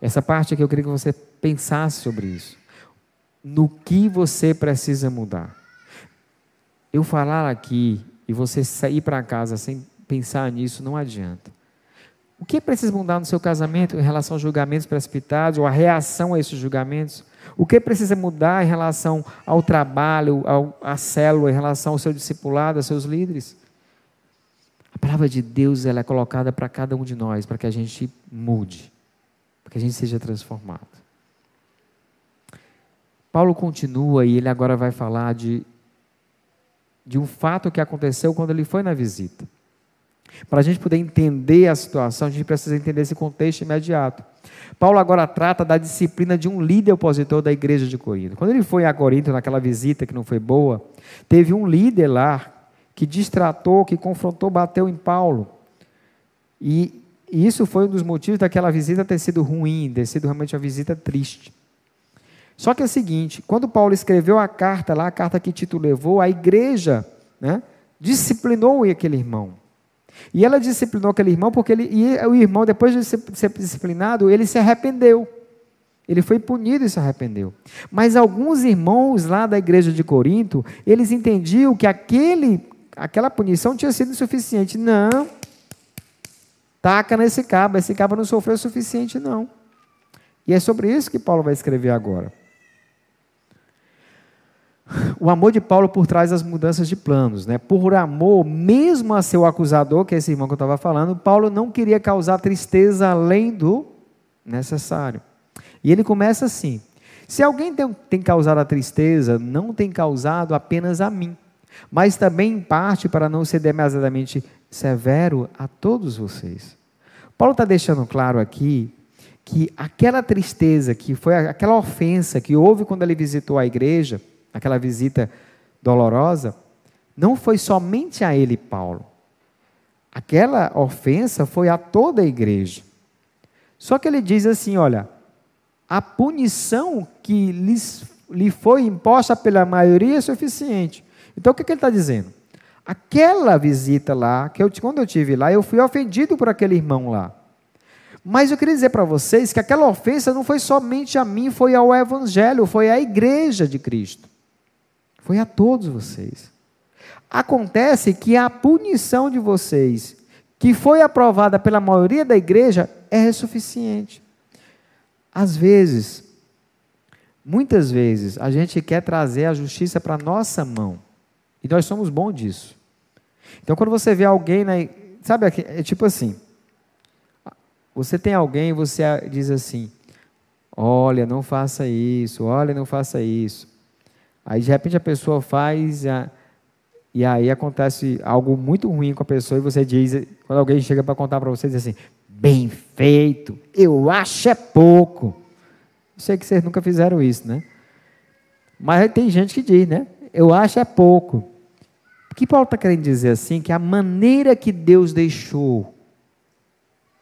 Essa parte aqui eu queria que você pensasse sobre isso. No que você precisa mudar? Eu falar aqui e você sair para casa sem pensar nisso não adianta. O que precisa mudar no seu casamento em relação aos julgamentos precipitados ou a reação a esses julgamentos? O que precisa mudar em relação ao trabalho, ao, à célula, em relação ao seu discipulado, aos seus líderes? A palavra de Deus ela é colocada para cada um de nós, para que a gente mude, para que a gente seja transformado. Paulo continua e ele agora vai falar de, de um fato que aconteceu quando ele foi na visita. Para a gente poder entender a situação, a gente precisa entender esse contexto imediato. Paulo agora trata da disciplina de um líder opositor da igreja de Corinto. Quando ele foi a Corinto, naquela visita que não foi boa, teve um líder lá que distratou, que confrontou, bateu em Paulo. E, isso foi um dos motivos daquela visita ter sido ruim, ter sido realmente uma visita triste. Só que é o seguinte: quando Paulo escreveu a carta lá, a carta que Tito levou, a igreja né, disciplinou aquele irmão. E ela disciplinou aquele irmão porque ele, e o irmão, depois de ser disciplinado, ele se arrependeu. Ele foi punido e se arrependeu. Mas alguns irmãos lá da igreja de Corinto, eles entendiam que aquele, aquela punição tinha sido suficiente. Não. Taca nesse cabo, esse cabo não sofreu o suficiente, não. E é sobre isso que Paulo vai escrever agora o amor de Paulo por trás das mudanças de planos. Né? Por amor, mesmo a seu acusador, que é esse irmão que eu estava falando, Paulo não queria causar tristeza além do necessário. E ele começa assim: se alguém tem, tem causado a tristeza, não tem causado apenas a mim, mas também em parte para não ser demasiadamente severo a todos vocês. Paulo está deixando claro aqui que aquela tristeza, que foi aquela ofensa que houve quando ele visitou a igreja, aquela visita dolorosa, não foi somente a ele, Paulo. Aquela ofensa foi a toda a igreja. Só que ele diz assim: olha, a punição que lhes, lhe foi imposta pela maioria é suficiente. Então o que, que ele está dizendo? Aquela visita lá, que eu, quando eu tive lá, eu fui ofendido por aquele irmão lá. Mas eu queria dizer para vocês que aquela ofensa não foi somente a mim, foi ao Evangelho, foi à igreja de Cristo. Foi a todos vocês. Acontece que a punição de vocês, que foi aprovada pela maioria da igreja, é suficiente. Às vezes, muitas vezes, a gente quer trazer a justiça para nossa mão. E nós somos bons disso. Então, quando você vê alguém, sabe, é tipo assim: você tem alguém e você diz assim: olha, não faça isso, olha, não faça isso. Aí de repente a pessoa faz a, e aí acontece algo muito ruim com a pessoa e você diz, quando alguém chega para contar para você, diz assim: bem feito, eu acho é pouco. Eu sei que vocês nunca fizeram isso, né? Mas tem gente que diz, né? Eu acho é pouco. O que Paulo está querendo dizer assim? Que a maneira que Deus deixou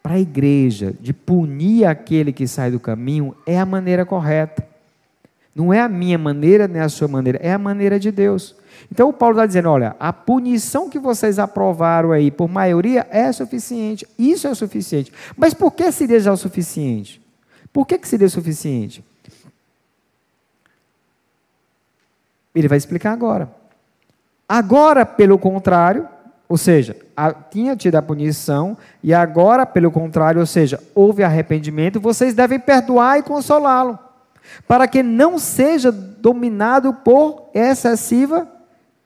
para a igreja de punir aquele que sai do caminho é a maneira correta. Não é a minha maneira, nem a sua maneira, é a maneira de Deus. Então o Paulo está dizendo: olha, a punição que vocês aprovaram aí por maioria é suficiente. Isso é suficiente. Mas por que seria já o suficiente? Por que, que seria suficiente? Ele vai explicar agora. Agora, pelo contrário, ou seja, a, tinha tido a punição, e agora, pelo contrário, ou seja, houve arrependimento, vocês devem perdoar e consolá-lo para que não seja dominado por excessiva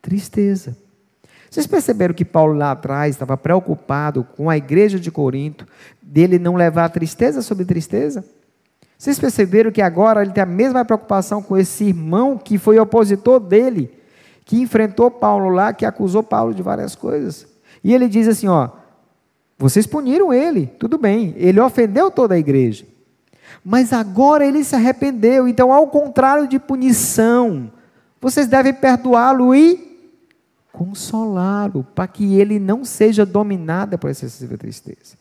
tristeza. Vocês perceberam que Paulo lá atrás estava preocupado com a igreja de Corinto, dele não levar tristeza sobre tristeza? Vocês perceberam que agora ele tem a mesma preocupação com esse irmão que foi opositor dele, que enfrentou Paulo lá, que acusou Paulo de várias coisas. E ele diz assim: ó, vocês puniram ele, tudo bem, ele ofendeu toda a igreja. Mas agora ele se arrependeu, então, ao contrário de punição, vocês devem perdoá-lo e consolá-lo, para que ele não seja dominado por excessiva tristeza.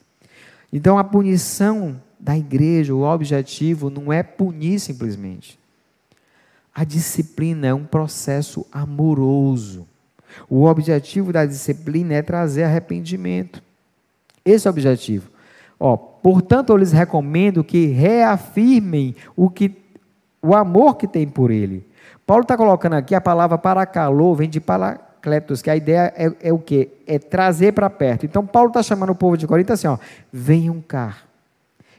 Então, a punição da igreja, o objetivo não é punir simplesmente. A disciplina é um processo amoroso. O objetivo da disciplina é trazer arrependimento. Esse é o objetivo. Ó, portanto, eu lhes recomendo que reafirmem o, que, o amor que tem por ele. Paulo está colocando aqui a palavra para calor, vem de para Cletos, que a ideia é, é o quê? É trazer para perto. Então, Paulo está chamando o povo de Corinto assim: ó, venham cá,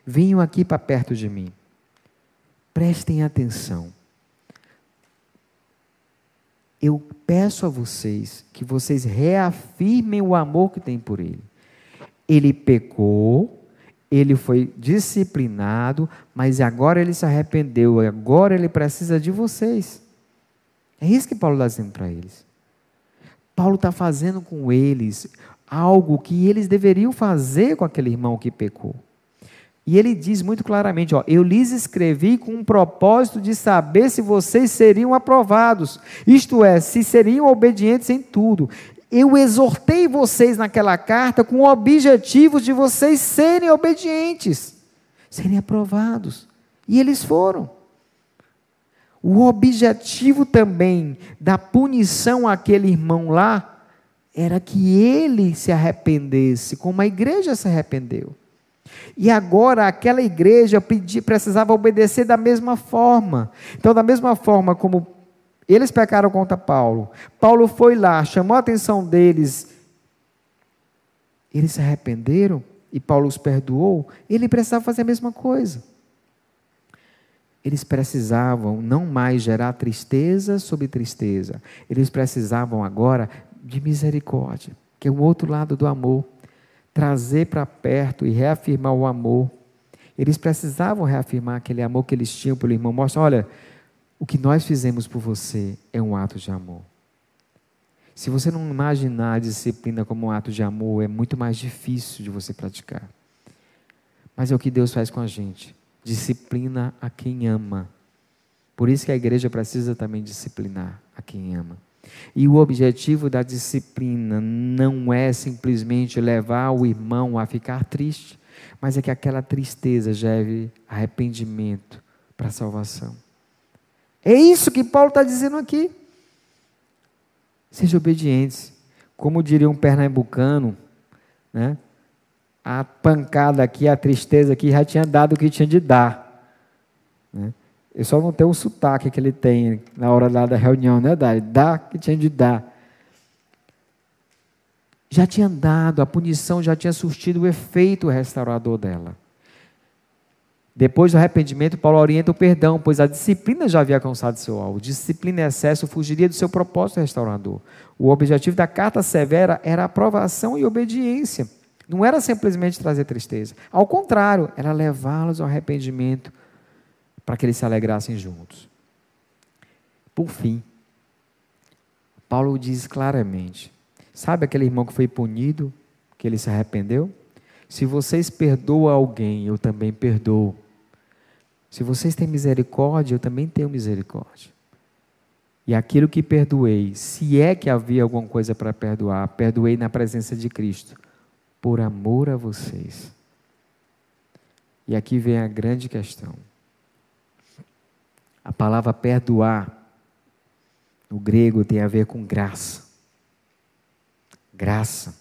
venham aqui para perto de mim. Prestem atenção. Eu peço a vocês que vocês reafirmem o amor que tem por ele. Ele pecou, ele foi disciplinado, mas agora ele se arrependeu, agora ele precisa de vocês. É isso que Paulo está dizendo para eles. Paulo está fazendo com eles algo que eles deveriam fazer com aquele irmão que pecou. E ele diz muito claramente: ó, Eu lhes escrevi com o um propósito de saber se vocês seriam aprovados, isto é, se seriam obedientes em tudo. Eu exortei vocês naquela carta com o objetivo de vocês serem obedientes, serem aprovados. E eles foram. O objetivo também da punição àquele irmão lá era que ele se arrependesse, como a igreja se arrependeu. E agora aquela igreja precisava obedecer da mesma forma. Então, da mesma forma como eles pecaram contra Paulo, Paulo foi lá, chamou a atenção deles, eles se arrependeram e Paulo os perdoou, ele precisava fazer a mesma coisa. Eles precisavam não mais gerar tristeza sobre tristeza, eles precisavam agora de misericórdia, que é o outro lado do amor. Trazer para perto e reafirmar o amor. Eles precisavam reafirmar aquele amor que eles tinham pelo irmão. Mostra, olha, o que nós fizemos por você é um ato de amor. Se você não imaginar a disciplina como um ato de amor, é muito mais difícil de você praticar. Mas é o que Deus faz com a gente disciplina a quem ama. Por isso que a igreja precisa também disciplinar a quem ama. E o objetivo da disciplina não é simplesmente levar o irmão a ficar triste, mas é que aquela tristeza gere arrependimento para a salvação. É isso que Paulo está dizendo aqui. Seja obedientes. Como diria um pernambucano, né? a pancada aqui, a tristeza aqui já tinha dado o que tinha de dar. Né? Eu só não tenho o sotaque que ele tem na hora lá da reunião, né? Dá o que tinha de dar. Já tinha dado, a punição já tinha surtido o efeito restaurador dela. Depois do arrependimento, Paulo orienta o perdão, pois a disciplina já havia alcançado seu alvo. Disciplina em excesso fugiria do seu propósito restaurador. O objetivo da carta severa era aprovação e obediência. Não era simplesmente trazer tristeza. Ao contrário, era levá-los ao arrependimento para que eles se alegrassem juntos. Por fim, Paulo diz claramente: sabe aquele irmão que foi punido, que ele se arrependeu? Se vocês perdoam alguém, eu também perdoo. Se vocês têm misericórdia, eu também tenho misericórdia. E aquilo que perdoei, se é que havia alguma coisa para perdoar, perdoei na presença de Cristo por amor a vocês. E aqui vem a grande questão. A palavra perdoar, no grego, tem a ver com graça. Graça.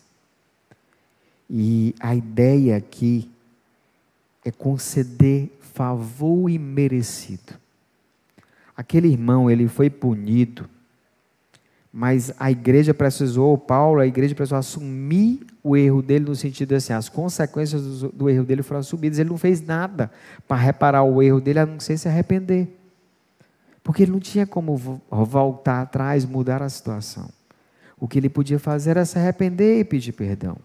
E a ideia aqui é conceder favor imerecido. Aquele irmão, ele foi punido, mas a igreja precisou, Paulo, a igreja precisou assumir o erro dele no sentido assim, as consequências do, do erro dele foram assumidas. Ele não fez nada para reparar o erro dele, a não ser se arrepender. Porque ele não tinha como voltar atrás, mudar a situação. O que ele podia fazer era se arrepender e pedir perdão.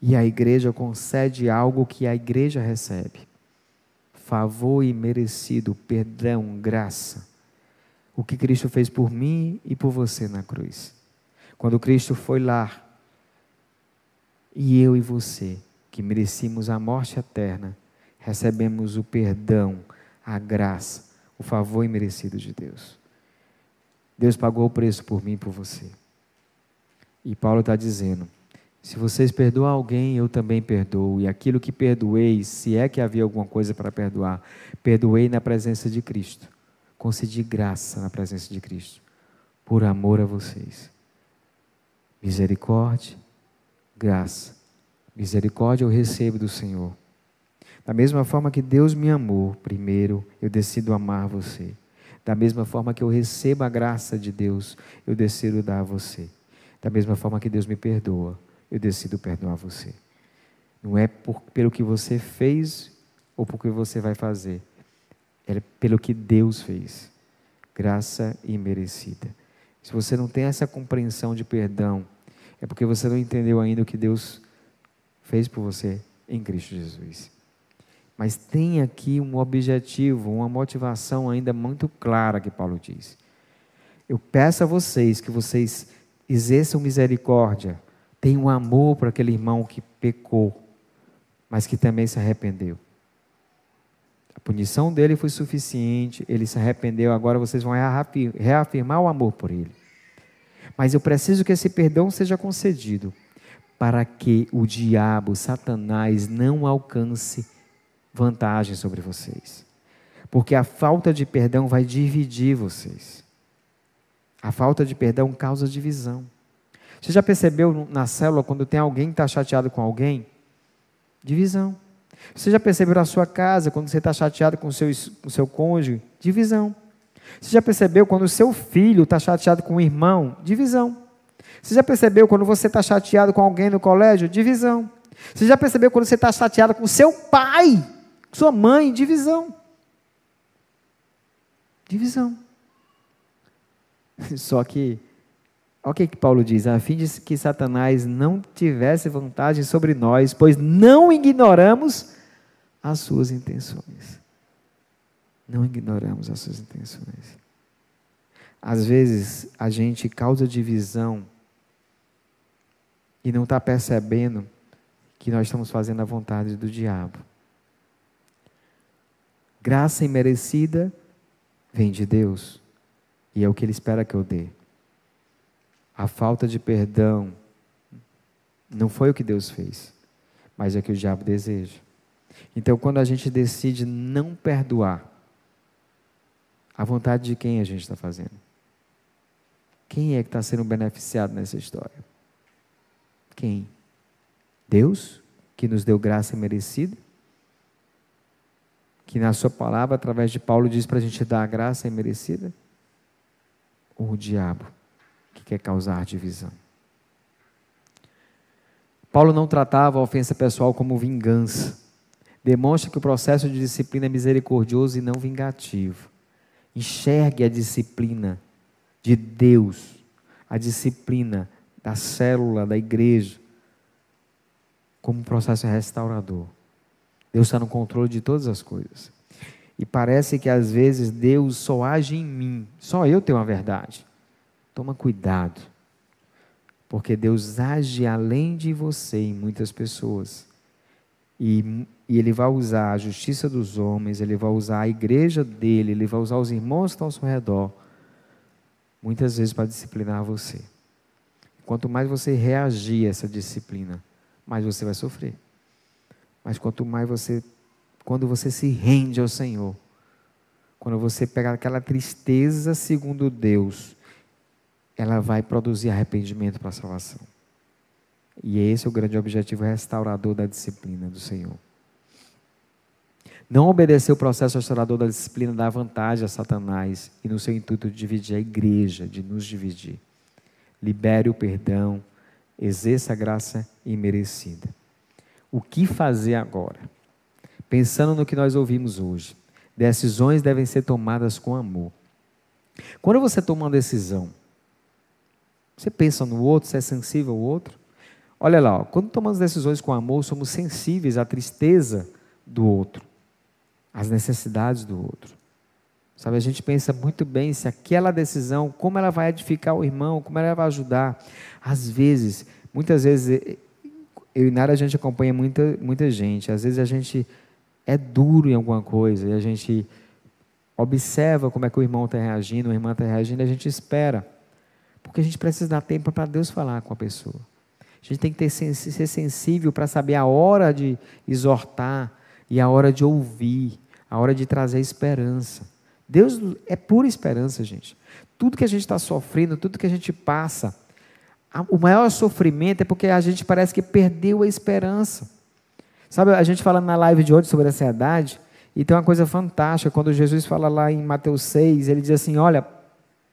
E a igreja concede algo que a igreja recebe: favor imerecido, perdão, graça. O que Cristo fez por mim e por você na cruz. Quando Cristo foi lá, e eu e você, que merecíamos a morte eterna, recebemos o perdão, a graça, o favor imerecido de Deus. Deus pagou o preço por mim e por você. E Paulo está dizendo: se vocês perdoam alguém, eu também perdoo. E aquilo que perdoei, se é que havia alguma coisa para perdoar, perdoei na presença de Cristo. Concedi graça na presença de Cristo, por amor a vocês. Misericórdia, graça. Misericórdia eu recebo do Senhor. Da mesma forma que Deus me amou primeiro, eu decido amar você. Da mesma forma que eu recebo a graça de Deus, eu decido dar a você. Da mesma forma que Deus me perdoa, eu decido perdoar você. Não é por, pelo que você fez ou por que você vai fazer. É pelo que Deus fez. Graça imerecida. Se você não tem essa compreensão de perdão, é porque você não entendeu ainda o que Deus fez por você em Cristo Jesus. Mas tem aqui um objetivo, uma motivação ainda muito clara que Paulo diz. Eu peço a vocês que vocês exerçam misericórdia tem um amor para aquele irmão que pecou, mas que também se arrependeu. A punição dele foi suficiente, ele se arrependeu, agora vocês vão reafirmar o amor por ele. Mas eu preciso que esse perdão seja concedido para que o diabo, Satanás, não alcance vantagem sobre vocês. Porque a falta de perdão vai dividir vocês. A falta de perdão causa divisão. Você já percebeu na célula quando tem alguém que está chateado com alguém? Divisão. Você já percebeu na sua casa quando você está chateado com o seu, com seu cônjuge? Divisão. Você já percebeu quando o seu filho está chateado com o irmão? Divisão. Você já percebeu quando você está chateado com alguém no colégio? Divisão. Você já percebeu quando você está chateado com seu pai, sua mãe? Divisão. Divisão. Só que Olha o que, que Paulo diz: a fim de que Satanás não tivesse vantagem sobre nós, pois não ignoramos as suas intenções. Não ignoramos as suas intenções. Às vezes a gente causa divisão e não está percebendo que nós estamos fazendo a vontade do diabo. Graça imerecida vem de Deus e é o que Ele espera que eu dê. A falta de perdão não foi o que Deus fez, mas é o que o diabo deseja. Então, quando a gente decide não perdoar, a vontade de quem a gente está fazendo? Quem é que está sendo beneficiado nessa história? Quem? Deus, que nos deu graça merecida? Que na Sua palavra, através de Paulo, diz para a gente dar a graça merecida? Ou o diabo? Que quer causar divisão. Paulo não tratava a ofensa pessoal como vingança. Demonstra que o processo de disciplina é misericordioso e não vingativo. Enxergue a disciplina de Deus, a disciplina da célula, da igreja, como um processo restaurador. Deus está no controle de todas as coisas. E parece que às vezes Deus só age em mim, só eu tenho a verdade. Toma cuidado, porque Deus age além de você em muitas pessoas. E, e, Ele vai usar a justiça dos homens, Ele vai usar a igreja dele, Ele vai usar os irmãos que estão ao seu redor, muitas vezes para disciplinar você. Quanto mais você reagir a essa disciplina, mais você vai sofrer. Mas quanto mais você, quando você se rende ao Senhor, quando você pegar aquela tristeza segundo Deus, ela vai produzir arrependimento para a salvação. E esse é o grande objetivo restaurador da disciplina do Senhor. Não obedecer o processo restaurador da disciplina dá vantagem a Satanás e no seu intuito de dividir a igreja, de nos dividir. Libere o perdão, exerça a graça imerecida. O que fazer agora? Pensando no que nós ouvimos hoje, decisões devem ser tomadas com amor. Quando você toma uma decisão, Você pensa no outro, você é sensível ao outro? Olha lá, ó, quando tomamos decisões com amor, somos sensíveis à tristeza do outro, às necessidades do outro. Sabe, a gente pensa muito bem se aquela decisão, como ela vai edificar o irmão, como ela vai ajudar. Às vezes, muitas vezes, eu e Nara a gente acompanha muita, muita gente. Às vezes a gente é duro em alguma coisa e a gente observa como é que o irmão está reagindo, a irmã está reagindo, e a gente espera. Porque a gente precisa dar tempo para Deus falar com a pessoa. A gente tem que ter, ser sensível para saber a hora de exortar e a hora de ouvir, a hora de trazer esperança. Deus é pura esperança, gente. Tudo que a gente está sofrendo, tudo que a gente passa, o maior sofrimento é porque a gente parece que perdeu a esperança. Sabe, a gente falando na live de hoje sobre ansiedade, e tem uma coisa fantástica, quando Jesus fala lá em Mateus 6, ele diz assim: Olha,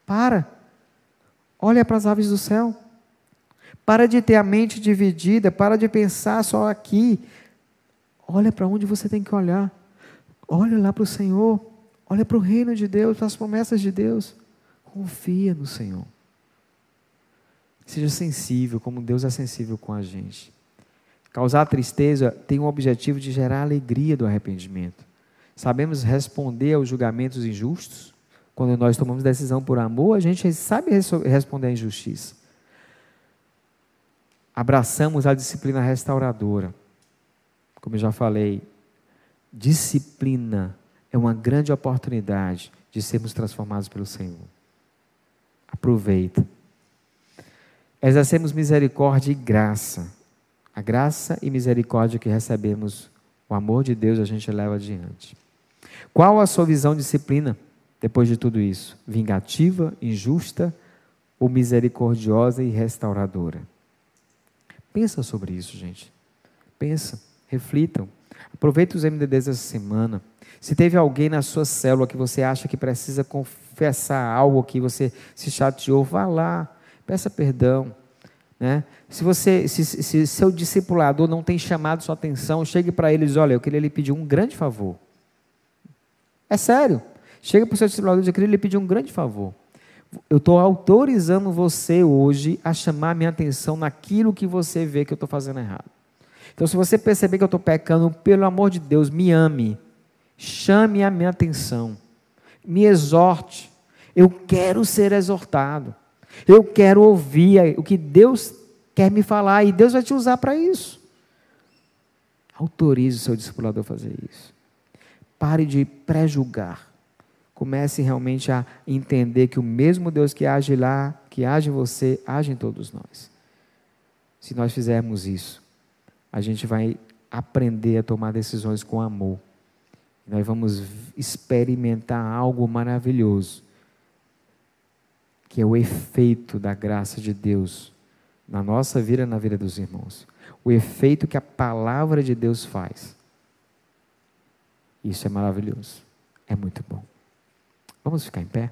para, olha para as aves do céu. Para de ter a mente dividida, para de pensar só aqui. Olha para onde você tem que olhar. Olha lá para o Senhor. Olha para o reino de Deus, para as promessas de Deus. Confia no Senhor. Seja sensível, como Deus é sensível com a gente. Causar tristeza tem o objetivo de gerar alegria do arrependimento. Sabemos responder aos julgamentos injustos. Quando nós tomamos decisão por amor, a gente sabe responder à injustiça abraçamos a disciplina restauradora. Como eu já falei, disciplina é uma grande oportunidade de sermos transformados pelo Senhor. Aproveita. Exercemos misericórdia e graça. A graça e misericórdia que recebemos, o amor de Deus, a gente leva adiante. Qual a sua visão disciplina depois de tudo isso? Vingativa, injusta ou misericordiosa e restauradora? Pensa sobre isso, gente. Pensa, reflitam. Aproveita os MDDs dessa semana. Se teve alguém na sua célula que você acha que precisa confessar algo que você se chateou, vá lá, peça perdão. Né? Se você, se, se seu discipulador não tem chamado sua atenção, chegue para eles, olha, eu queria lhe pedir um grande favor. É sério. Chega para o seu discipulador e eu queria lhe pedir um grande favor eu estou autorizando você hoje a chamar minha atenção naquilo que você vê que eu estou fazendo errado. Então, se você perceber que eu estou pecando, pelo amor de Deus, me ame, chame a minha atenção, me exorte. Eu quero ser exortado, eu quero ouvir o que Deus quer me falar e Deus vai te usar para isso. Autorize o seu discipulador a fazer isso. Pare de pré-julgar comece realmente a entender que o mesmo Deus que age lá, que age em você, age em todos nós. Se nós fizermos isso, a gente vai aprender a tomar decisões com amor. Nós vamos experimentar algo maravilhoso, que é o efeito da graça de Deus na nossa vida e na vida dos irmãos. O efeito que a palavra de Deus faz. Isso é maravilhoso. É muito bom. Vamos ficar em pé?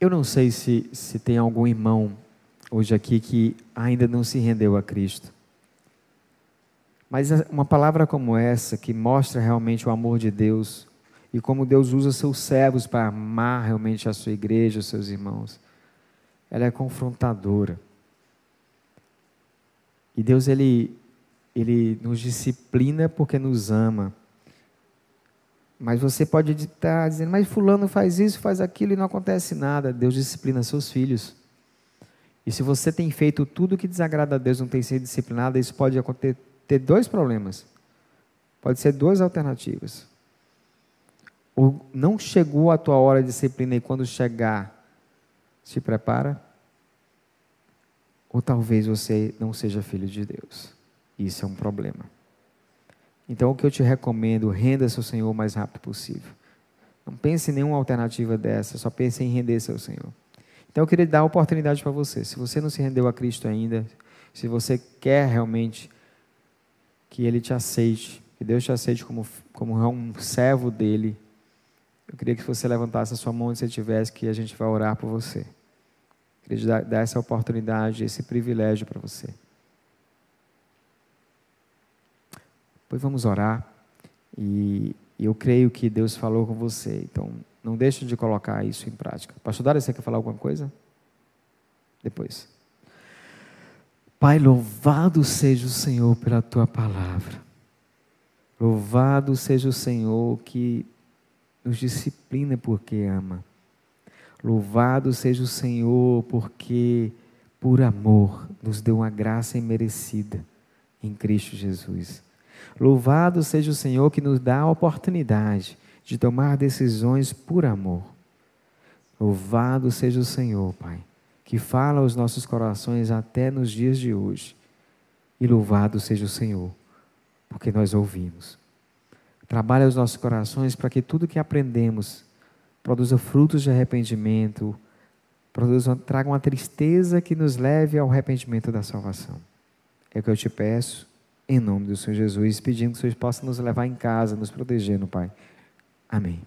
Eu não sei se, se tem algum irmão hoje aqui que ainda não se rendeu a Cristo. Mas uma palavra como essa, que mostra realmente o amor de Deus e como Deus usa seus servos para amar realmente a sua igreja, os seus irmãos, ela é confrontadora. E Deus, ele, ele nos disciplina porque nos ama. Mas você pode estar dizendo, mas fulano faz isso, faz aquilo e não acontece nada. Deus disciplina seus filhos. E se você tem feito tudo que desagrada a Deus, não tem sido disciplinado, isso pode acontecer, ter dois problemas. Pode ser duas alternativas. Ou não chegou a tua hora de disciplina e quando chegar, se prepara. Ou talvez você não seja filho de Deus. Isso é um problema. Então, o que eu te recomendo, renda-se ao Senhor o mais rápido possível. Não pense em nenhuma alternativa dessa, só pense em render-se ao Senhor. Então, eu queria dar a oportunidade para você. Se você não se rendeu a Cristo ainda, se você quer realmente que Ele te aceite, que Deus te aceite como, como um servo dEle, eu queria que você levantasse a sua mão onde você estivesse, que a gente vai orar por você. Eu queria dar essa oportunidade, esse privilégio para você. Pois vamos orar. E, eu creio que Deus falou com você. Então, Não deixe de colocar isso em prática. Pastor Dário, você quer falar alguma coisa? Depois. Pai, louvado seja o Senhor pela tua palavra. Louvado seja o Senhor que nos disciplina porque ama. Louvado seja o Senhor porque, por amor, nos deu uma graça imerecida em Cristo Jesus. Louvado seja o Senhor que nos dá a oportunidade de tomar decisões por amor. Louvado seja o Senhor, Pai, que fala aos nossos corações até nos dias de hoje. E louvado seja o Senhor, porque nós ouvimos. Trabalha os nossos corações para que tudo que aprendemos produza frutos de arrependimento, produza, traga uma tristeza que nos leve ao arrependimento da salvação. É o que eu te peço, em nome do Senhor Jesus, pedindo que o Senhor possa nos levar em casa, nos protegendo, Pai. Amém.